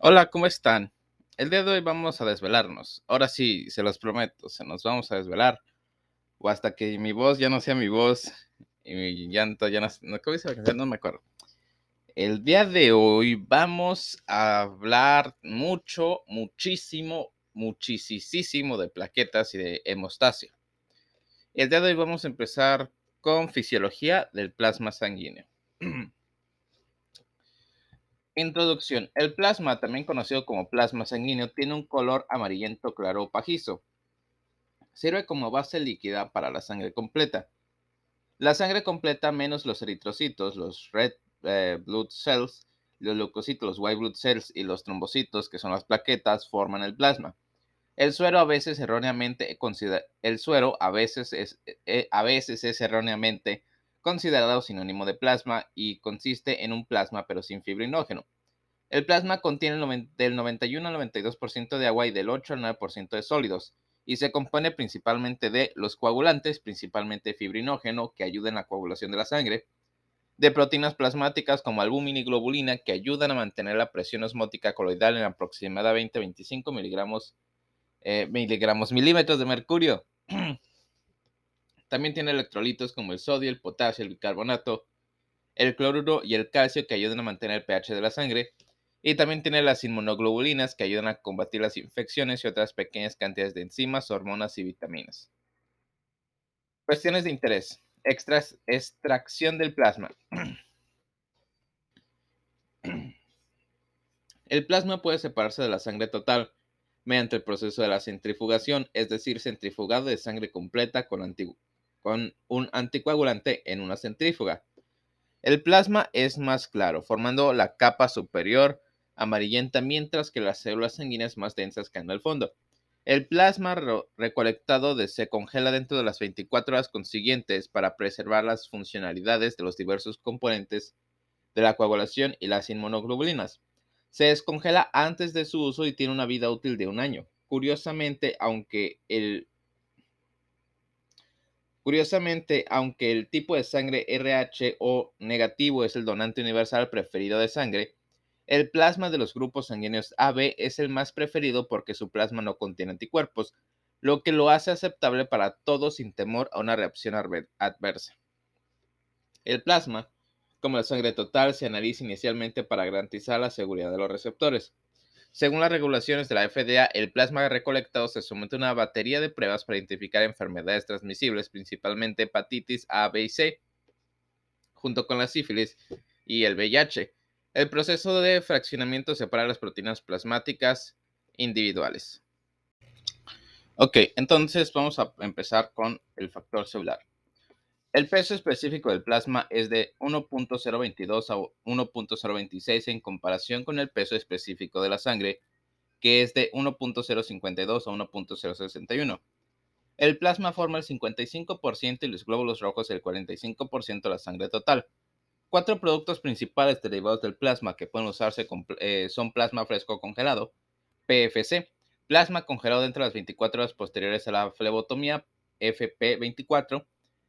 Hola, ¿cómo están? El día de hoy vamos a desvelarnos. Ahora sí, se los prometo, se nos vamos a desvelar. O hasta que mi voz ya no sea mi voz y mi llanto ya no... ¿cómo dice? No me acuerdo. El día de hoy vamos a hablar mucho, muchísimo, muchísimo de plaquetas y de hemostasia. El día de hoy vamos a empezar con fisiología del plasma sanguíneo. Introducción. El plasma, también conocido como plasma sanguíneo, tiene un color amarillento claro o pajizo. Sirve como base líquida para la sangre completa. La sangre completa menos los eritrocitos, los red eh, blood cells, los leucocitos, los white blood cells y los trombocitos, que son las plaquetas, forman el plasma. El suero a veces erróneamente el suero a veces es, eh, a veces es erróneamente considerado sinónimo de plasma y consiste en un plasma pero sin fibrinógeno. El plasma contiene del 91 al 92% de agua y del 8 al 9% de sólidos, y se compone principalmente de los coagulantes, principalmente fibrinógeno, que ayudan a la coagulación de la sangre, de proteínas plasmáticas como albúmina y globulina, que ayudan a mantener la presión osmótica coloidal en aproximadamente 25 miligramos, eh, miligramos milímetros de mercurio. También tiene electrolitos como el sodio, el potasio, el bicarbonato, el cloruro y el calcio que ayudan a mantener el pH de la sangre. Y también tiene las inmunoglobulinas que ayudan a combatir las infecciones y otras pequeñas cantidades de enzimas, hormonas y vitaminas. Cuestiones de interés. extracción del plasma. El plasma puede separarse de la sangre total mediante el proceso de la centrifugación, es decir, centrifugado de sangre completa con, con un anticoagulante en una centrífuga. El plasma es más claro, formando la capa superior amarillenta, mientras que las células sanguíneas más densas caen al fondo. El plasma recolectado se congela dentro de las 24 horas consiguientes para preservar las funcionalidades de los diversos componentes de la coagulación y las inmunoglobulinas. Se descongela antes de su uso y tiene una vida útil de un año. Curiosamente, aunque el Curiosamente, aunque el tipo de sangre RH o negativo es el donante universal preferido de sangre, el plasma de los grupos sanguíneos AB es el más preferido porque su plasma no contiene anticuerpos, lo que lo hace aceptable para todos sin temor a una reacción adversa. El plasma, como la sangre total, se analiza inicialmente para garantizar la seguridad de los receptores. Según las regulaciones de la FDA, el plasma recolectado se somete a una batería de pruebas para identificar enfermedades transmisibles, principalmente hepatitis A, B y C, junto con la sífilis y el VIH. El proceso de fraccionamiento separa las proteínas plasmáticas individuales. Ok, entonces vamos a empezar con el factor celular. El peso específico del plasma es de 1.022 a 1.026 en comparación con el peso específico de la sangre, que es de 1.052 a 1.061. El plasma forma el 55% y los glóbulos rojos el 45% de la sangre total. Cuatro productos principales derivados del plasma que pueden usarse eh, son plasma fresco congelado, PFC, plasma congelado dentro de las 24 horas posteriores a la flebotomía, FP24,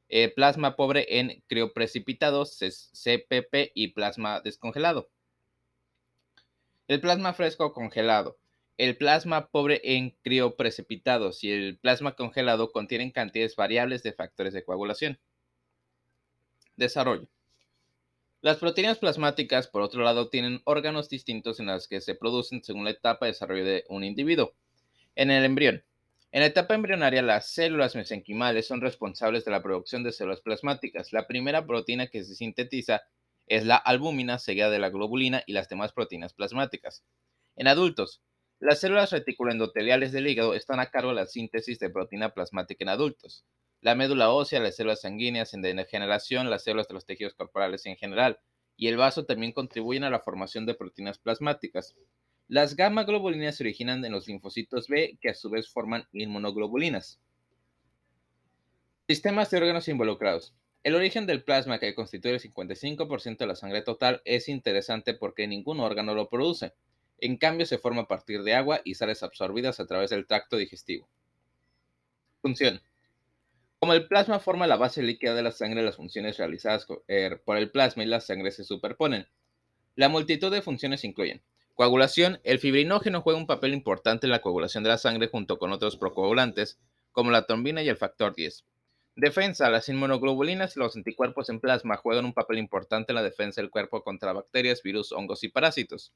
eh, plasma pobre en crioprecipitados, CPP y plasma descongelado. El plasma fresco congelado. El plasma pobre en crioprecipitados y el plasma congelado contienen cantidades variables de factores de coagulación. Desarrollo. Las proteínas plasmáticas, por otro lado, tienen órganos distintos en los que se producen según la etapa de desarrollo de un individuo. En el embrión, en la etapa embrionaria, las células mesenquimales son responsables de la producción de células plasmáticas. La primera proteína que se sintetiza es la albúmina, seguida de la globulina y las demás proteínas plasmáticas. En adultos, las células reticuloendoteliales del hígado están a cargo de la síntesis de proteína plasmática en adultos. La médula ósea, las células sanguíneas en degeneración, las células de los tejidos corporales en general y el vaso también contribuyen a la formación de proteínas plasmáticas. Las gamma globulinas se originan en los linfocitos B, que a su vez forman inmunoglobulinas. Sistemas de órganos involucrados. El origen del plasma, que constituye el 55% de la sangre total, es interesante porque ningún órgano lo produce. En cambio, se forma a partir de agua y sales absorbidas a través del tracto digestivo. Función. Como el plasma forma la base líquida de la sangre, las funciones realizadas er, por el plasma y la sangre se superponen. La multitud de funciones incluyen Coagulación. El fibrinógeno juega un papel importante en la coagulación de la sangre junto con otros procoagulantes, como la trombina y el factor 10. Defensa. Las inmunoglobulinas y los anticuerpos en plasma juegan un papel importante en la defensa del cuerpo contra bacterias, virus, hongos y parásitos.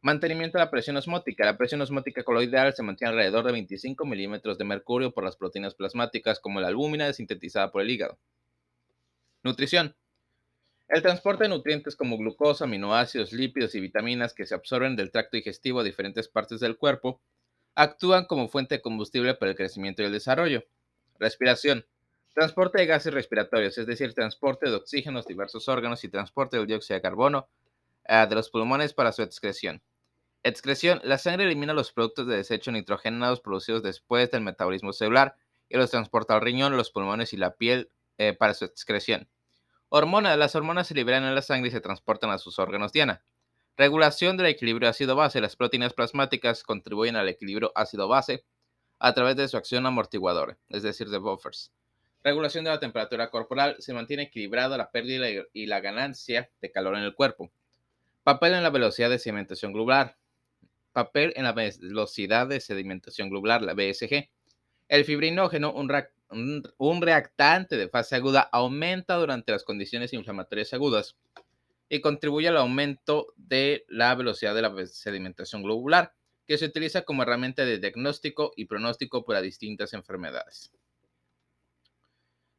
Mantenimiento de la presión osmótica. La presión osmótica coloidal se mantiene alrededor de 25 milímetros de mercurio por las proteínas plasmáticas como la albúmina sintetizada por el hígado. Nutrición. El transporte de nutrientes como glucosa, aminoácidos, lípidos y vitaminas que se absorben del tracto digestivo a diferentes partes del cuerpo actúan como fuente de combustible para el crecimiento y el desarrollo. Respiración. Transporte de gases respiratorios, es decir, transporte de oxígeno a diversos órganos y transporte del dióxido de carbono eh, de los pulmones para su excreción. Excreción. La sangre elimina los productos de desecho nitrogenados producidos después del metabolismo celular y los transporta al riñón, los pulmones y la piel eh, para su excreción. Hormonas. Las hormonas se liberan en la sangre y se transportan a sus órganos diana. Regulación del equilibrio ácido-base. Las proteínas plasmáticas contribuyen al equilibrio ácido-base a través de su acción amortiguadora, es decir, de buffers. Regulación de la temperatura corporal. Se mantiene equilibrada la pérdida y la ganancia de calor en el cuerpo. Papel en la velocidad de sedimentación globular. Papel en la velocidad de sedimentación globular, la BSG. El fibrinógeno, un, reactante de fase aguda, aumenta durante las condiciones inflamatorias agudas y contribuye al aumento de la velocidad de la sedimentación globular, que se utiliza como herramienta de diagnóstico y pronóstico para distintas enfermedades.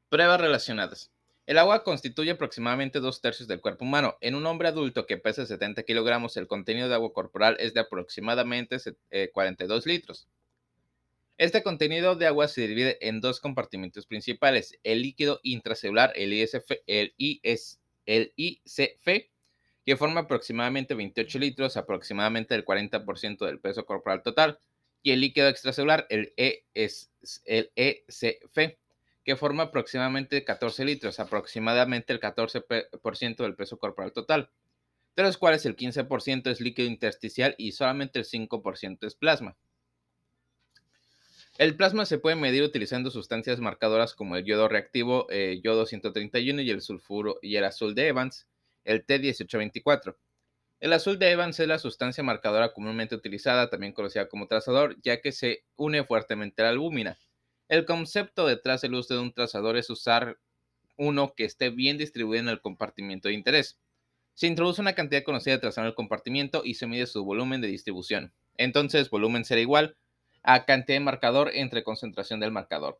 Pruebas relacionadas. El agua constituye aproximadamente dos tercios del cuerpo humano. En un hombre adulto que pesa 70 kilogramos, el contenido de agua corporal es de aproximadamente 42 eh, litros. Este contenido de agua se divide en dos compartimentos principales, el líquido intracelular, el, ISF, el, ICF, que forma aproximadamente 28 litros, aproximadamente el 40% del peso corporal total, y el líquido extracelular, el, ECF, que forma aproximadamente 14 litros, aproximadamente el 14% del peso corporal total, de los cuales el 15% es líquido intersticial y solamente el 5% es plasma. El plasma se puede medir utilizando sustancias marcadoras como el yodo reactivo, eh, yodo 131 y el sulfuro y el azul de Evans, el T1824. El azul de Evans es la sustancia marcadora comúnmente utilizada, también conocida como trazador, ya que se une fuertemente a la albúmina. El concepto detrás del uso de un trazador es usar uno que esté bien distribuido en el compartimiento de interés. Se introduce una cantidad conocida de trazador en el compartimiento y se mide su volumen de distribución. Entonces, volumen será igual a cantidad de marcador entre concentración del marcador.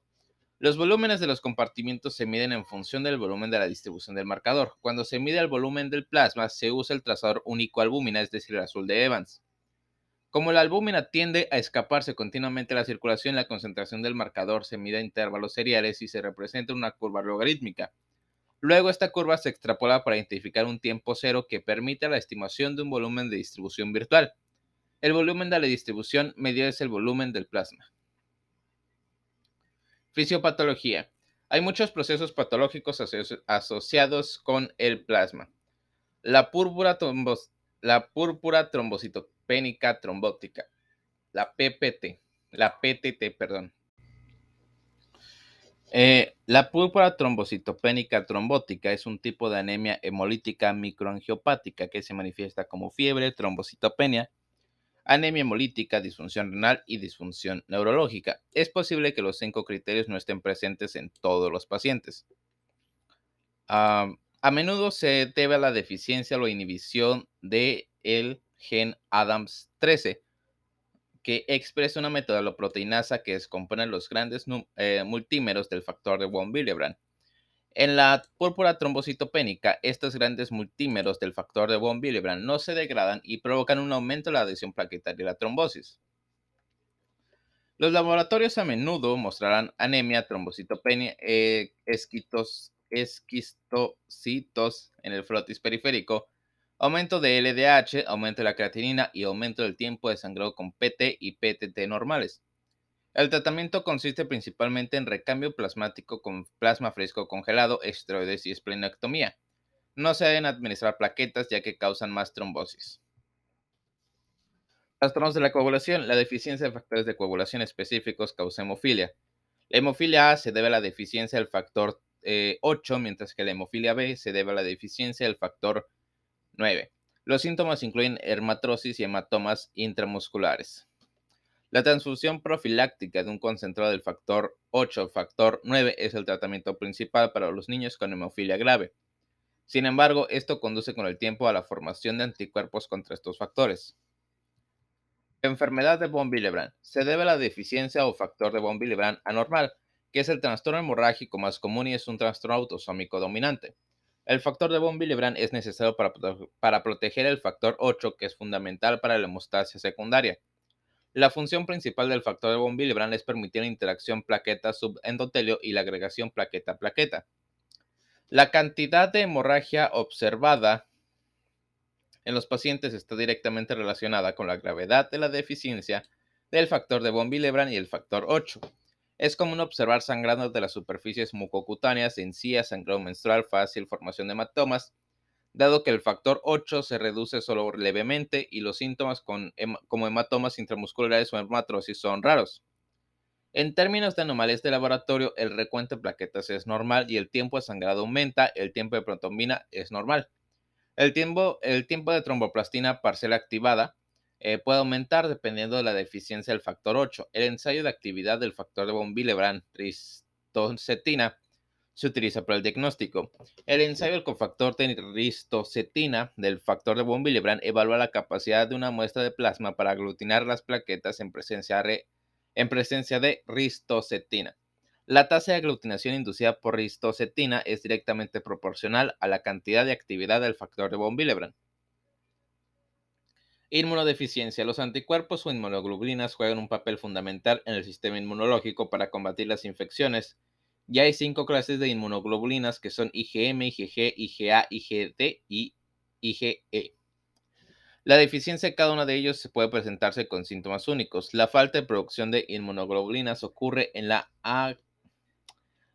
Los volúmenes de los compartimientos se miden en función del volumen de la distribución del marcador. Cuando se mide el volumen del plasma, se usa el trazador único albúmina, es decir, el azul de Evans. Como la albúmina tiende a escaparse continuamente de la circulación, la concentración del marcador se mide a intervalos seriales y se representa una curva logarítmica. Luego esta curva se extrapola para identificar un tiempo cero que permite la estimación de un volumen de distribución virtual. El volumen de la distribución medio es el volumen del plasma. Fisiopatología. Hay muchos procesos patológicos asociados con el plasma. La púrpura, la púrpura trombocitopénica trombótica, la PPT, la PTT, perdón. Eh, la púrpura trombocitopénica trombótica es un tipo de anemia hemolítica microangiopática que se manifiesta como fiebre, trombocitopenia, anemia hemolítica, disfunción renal y disfunción neurológica. Es posible que los cinco criterios no estén presentes en todos los pacientes. A menudo se debe a la deficiencia o inhibición del el gen ADAMS13, que expresa una metodoloproteinasa que descompone los grandes eh, multímeros del factor de von Willebrand. En la púrpura trombocitopénica, estos grandes multímeros del factor de von Willebrand no se degradan y provocan un aumento de la adhesión plaquetaria y la trombosis. Los laboratorios a menudo mostrarán anemia, trombocitopenia, eh, esquitos, esquistocitos en el frotis periférico, aumento de LDH, aumento de la creatinina y aumento del tiempo de sangrado con PT y PTT normales. El tratamiento consiste principalmente en recambio plasmático con plasma fresco congelado, esteroides y esplenectomía. No se deben administrar plaquetas ya que causan más trombosis. Trastornos de la coagulación. La deficiencia de factores de coagulación específicos causa hemofilia. La hemofilia A se debe a la deficiencia del factor 8, eh, mientras que la hemofilia B se debe a la deficiencia del factor 9. Los síntomas incluyen hermatrosis y hematomas intramusculares. La transfusión profiláctica de un concentrado del factor 8 o factor 9 es el tratamiento principal para los niños con hemofilia grave. Sin embargo, esto conduce con el tiempo a la formación de anticuerpos contra estos factores. Enfermedad de von Willebrand se debe a la deficiencia o factor de von Willebrand anormal, que es el trastorno hemorrágico más común y es un trastorno autosómico dominante. El factor de von Willebrand es necesario para, para proteger el factor 8, que es fundamental para la hemostasia secundaria. La función principal del factor de von Willebrand es permitir la interacción plaqueta-subendotelio y la agregación plaqueta-plaqueta. La cantidad de hemorragia observada en los pacientes está directamente relacionada con la gravedad de la deficiencia del factor de von Willebrand y el factor 8. Es común observar sangrado de las superficies mucocutáneas, encías, sangrado menstrual fácil, formación de hematomas, dado que el factor 8 se reduce solo levemente y los síntomas como hematomas intramusculares o hematrosis son raros. En términos de anomalias de laboratorio, el recuento de plaquetas es normal y el tiempo de sangrado aumenta, el tiempo de protombina es normal. El tiempo, el tiempo de tromboplastina parcial activada eh, puede aumentar dependiendo de la deficiencia del factor 8. El ensayo de actividad del factor de von Willebrand, ristocetina, se utiliza para el diagnóstico. El ensayo del cofactor de ristocetina del factor de von Willebrand evalúa la capacidad de una muestra de plasma para aglutinar las plaquetas en presencia, en presencia de ristocetina. La tasa de aglutinación inducida por ristocetina es directamente proporcional a la cantidad de actividad del factor de von Willebrand. Inmunodeficiencia. Los anticuerpos o inmunoglobulinas juegan un papel fundamental en el sistema inmunológico para combatir las infecciones ya hay cinco clases de inmunoglobulinas que son IgM, IgG, IgA, IgD y IgE. La deficiencia de cada uno de ellos se puede presentarse con síntomas únicos. La falta de producción de inmunoglobulinas ocurre en la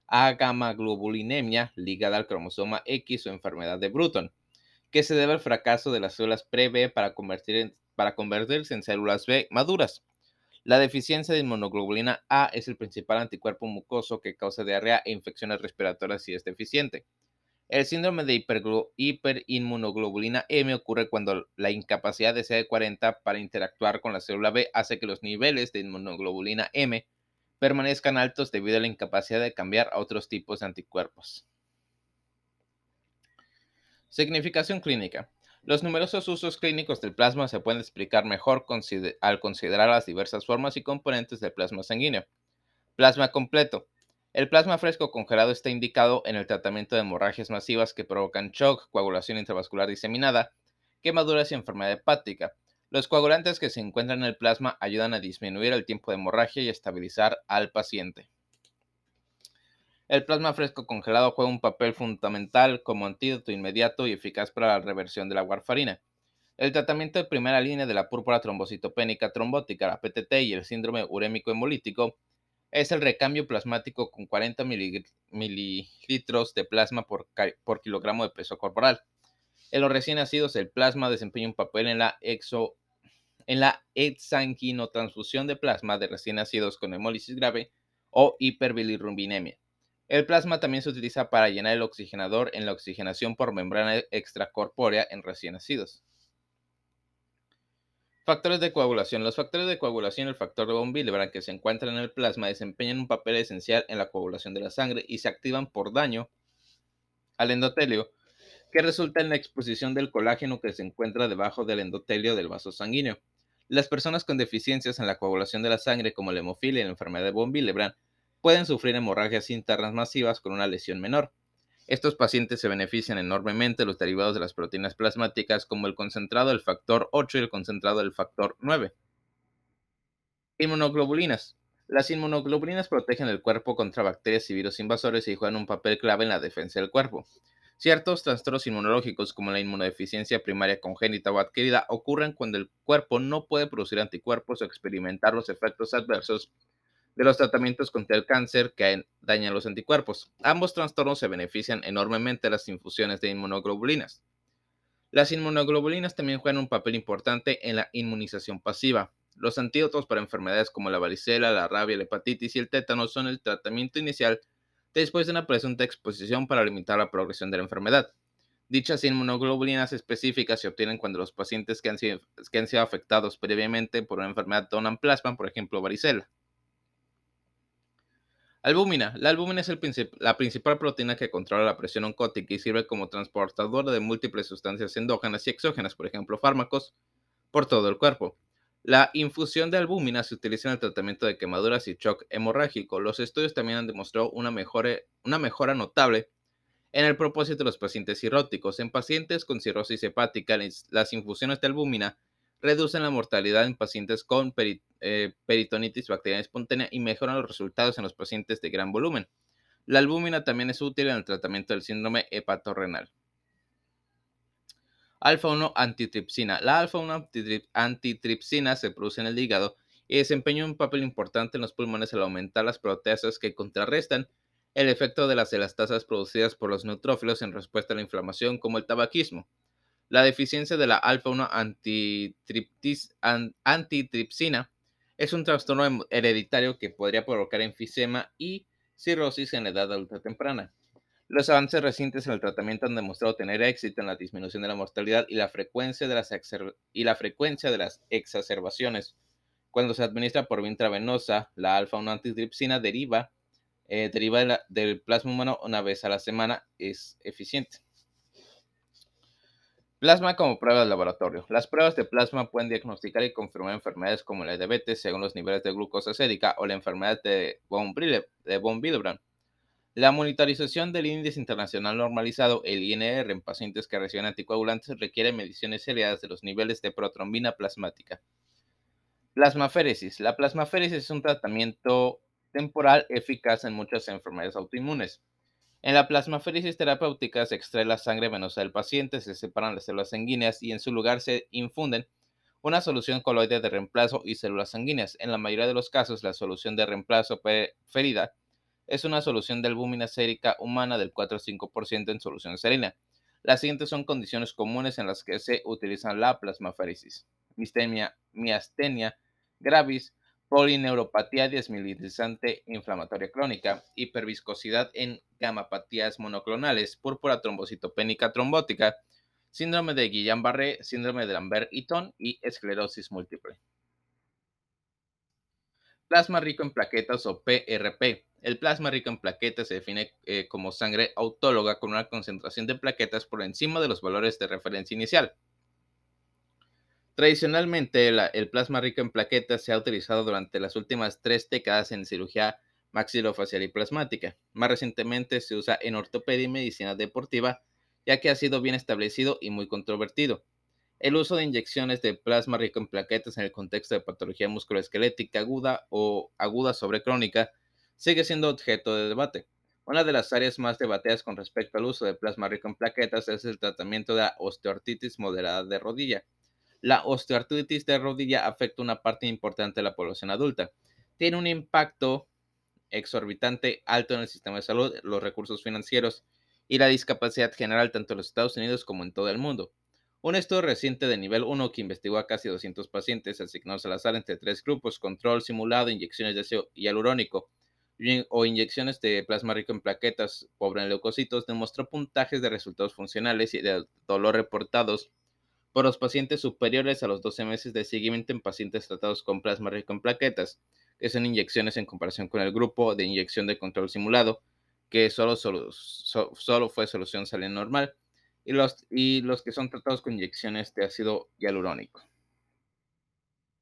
agamaglobulinemia ligada al cromosoma X o enfermedad de Bruton, que se debe al fracaso de las células pre-B para, para convertirse en células B maduras. La deficiencia de inmunoglobulina A es el principal anticuerpo mucoso que causa diarrea e infecciones respiratorias si es deficiente. El síndrome de hiperinmunoglobulina M ocurre cuando la incapacidad de CD40 para interactuar con la célula B hace que los niveles de inmunoglobulina M permanezcan altos debido a la incapacidad de cambiar a otros tipos de anticuerpos. Significación clínica. Los numerosos usos clínicos del plasma se pueden explicar mejor al considerar las diversas formas y componentes del plasma sanguíneo. Plasma completo. El plasma fresco congelado está indicado en el tratamiento de hemorragias masivas que provocan shock, coagulación intravascular diseminada, quemaduras y enfermedad hepática. Los coagulantes que se encuentran en el plasma ayudan a disminuir el tiempo de hemorragia y estabilizar al paciente. El plasma fresco congelado juega un papel fundamental como antídoto inmediato y eficaz para la reversión de la warfarina. El tratamiento de primera línea de la púrpura trombocitopénica trombótica, la PTT y el síndrome urémico hemolítico es el recambio plasmático con 40 mililitros de plasma por, kilogramo de peso corporal. En los recién nacidos, el plasma desempeña un papel en la, exo, en la exsanguinotransfusión de plasma de recién nacidos con hemólisis grave o hiperbilirrubinemia. El plasma también se utiliza para llenar el oxigenador en la oxigenación por membrana extracorpórea en recién nacidos. Factores de coagulación. Los factores de coagulación, el factor de von Willebrand que se encuentra en el plasma, desempeñan un papel esencial en la coagulación de la sangre y se activan por daño al endotelio, que resulta en la exposición del colágeno que se encuentra debajo del endotelio del vaso sanguíneo. Las personas con deficiencias en la coagulación de la sangre, como la hemofilia y la enfermedad de von Willebrand, pueden sufrir hemorragias internas masivas con una lesión menor. Estos pacientes se benefician enormemente de los derivados de las proteínas plasmáticas como el concentrado del factor 8 y el concentrado del factor 9. Inmunoglobulinas. Las inmunoglobulinas protegen el cuerpo contra bacterias y virus invasores y juegan un papel clave en la defensa del cuerpo. Ciertos trastornos inmunológicos como la inmunodeficiencia primaria congénita o adquirida ocurren cuando el cuerpo no puede producir anticuerpos o experimentar los efectos adversos de los tratamientos contra el cáncer que dañan los anticuerpos. Ambos trastornos se benefician enormemente de las infusiones de inmunoglobulinas. Las inmunoglobulinas también juegan un papel importante en la inmunización pasiva. Los antídotos para enfermedades como la varicela, la rabia, la hepatitis y el tétano son el tratamiento inicial después de una presunta exposición para limitar la progresión de la enfermedad. Dichas inmunoglobulinas específicas se obtienen cuando los pacientes que han sido, que han sido afectados previamente por una enfermedad donan plasma, por ejemplo, varicela. Albúmina. La albúmina es la principal proteína que controla la presión oncótica y sirve como transportadora de múltiples sustancias endógenas y exógenas, por ejemplo, fármacos, por todo el cuerpo. La infusión de albúmina se utiliza en el tratamiento de quemaduras y shock hemorrágico. Los estudios también han demostrado una mejora, una mejora notable en el propósito de los pacientes cirróticos. En pacientes con cirrosis hepática, las infusiones de albúmina reducen la mortalidad en pacientes con eh, peritonitis bacteriana espontánea y mejoran los resultados en los pacientes de gran volumen. La albúmina también es útil en el tratamiento del síndrome hepatorrenal. Alfa-1 antitripsina. La alfa-1 antitripsina se produce en el hígado y desempeña un papel importante en los pulmones al aumentar las proteasas que contrarrestan el efecto de las elastasas producidas por los neutrófilos en respuesta a la inflamación como el tabaquismo. La deficiencia de la alfa-1 antitripsina es un trastorno hereditario que podría provocar enfisema y cirrosis en la edad adulta temprana. Los avances recientes en el tratamiento han demostrado tener éxito en la disminución de la mortalidad y la frecuencia de las, y la frecuencia de las exacerbaciones. Cuando se administra por vía intravenosa, la alfa-1 antitripsina deriva, eh, deriva del plasma humano una vez a la semana, es eficiente. Plasma como prueba de laboratorio. Las pruebas de plasma pueden diagnosticar y confirmar enfermedades como la diabetes según los niveles de glucosa sérica o la enfermedad de von, Willebrand. La monitorización del índice internacional normalizado, el INR, en pacientes que reciben anticoagulantes requiere mediciones seriadas de los niveles de protrombina plasmática. Plasmaféresis. La plasmaféresis es un tratamiento temporal eficaz en muchas enfermedades autoinmunes. En la plasmaféresis terapéutica se extrae la sangre venosa del paciente, se separan las células sanguíneas y en su lugar se infunden una solución coloide de reemplazo y células sanguíneas. En la mayoría de los casos, la solución de reemplazo preferida es una solución de albúmina sérica humana del 4 5% en solución serina. Las siguientes son condiciones comunes en las que se utiliza la plasmaféresis. Mistemia, miastenia gravis, polineuropatía desmielizante inflamatoria crónica, hiperviscosidad en gamapatías monoclonales, púrpura trombocitopénica trombótica, síndrome de Guillain-Barré, síndrome de Lambert-Eaton y esclerosis múltiple. Plasma rico en plaquetas o PRP. El plasma rico en plaquetas se define eh, como sangre autóloga con una concentración de plaquetas por encima de los valores de referencia inicial. Tradicionalmente, el plasma rico en plaquetas se ha utilizado durante las últimas tres décadas en cirugía maxilofacial y plasmática. Más recientemente se usa en ortopedia y medicina deportiva, ya que ha sido bien establecido y muy controvertido. El uso de inyecciones de plasma rico en plaquetas en el contexto de patología musculoesquelética aguda o aguda sobre crónica sigue siendo objeto de debate. Una de las áreas más debatidas con respecto al uso de plasma rico en plaquetas es el tratamiento de la osteoartritis moderada de rodilla. La osteoartritis de rodilla afecta una parte importante de la población adulta. Tiene un impacto exorbitante alto en el sistema de salud, los recursos financieros y la discapacidad general tanto en los Estados Unidos como en todo el mundo. Un estudio reciente de nivel 1 que investigó a casi 200 pacientes asignados al azar entre tres grupos, control simulado, inyecciones de ácido hialurónico o inyecciones de plasma rico en plaquetas pobre en leucocitos, demostró puntajes de resultados funcionales y de dolor reportados por los pacientes superiores a los 12 meses de seguimiento en pacientes tratados con plasma rico en plaquetas, que son inyecciones en comparación con el grupo de inyección de control simulado, que solo, fue solución salina normal, y los, y los que son tratados con inyecciones de ácido hialurónico.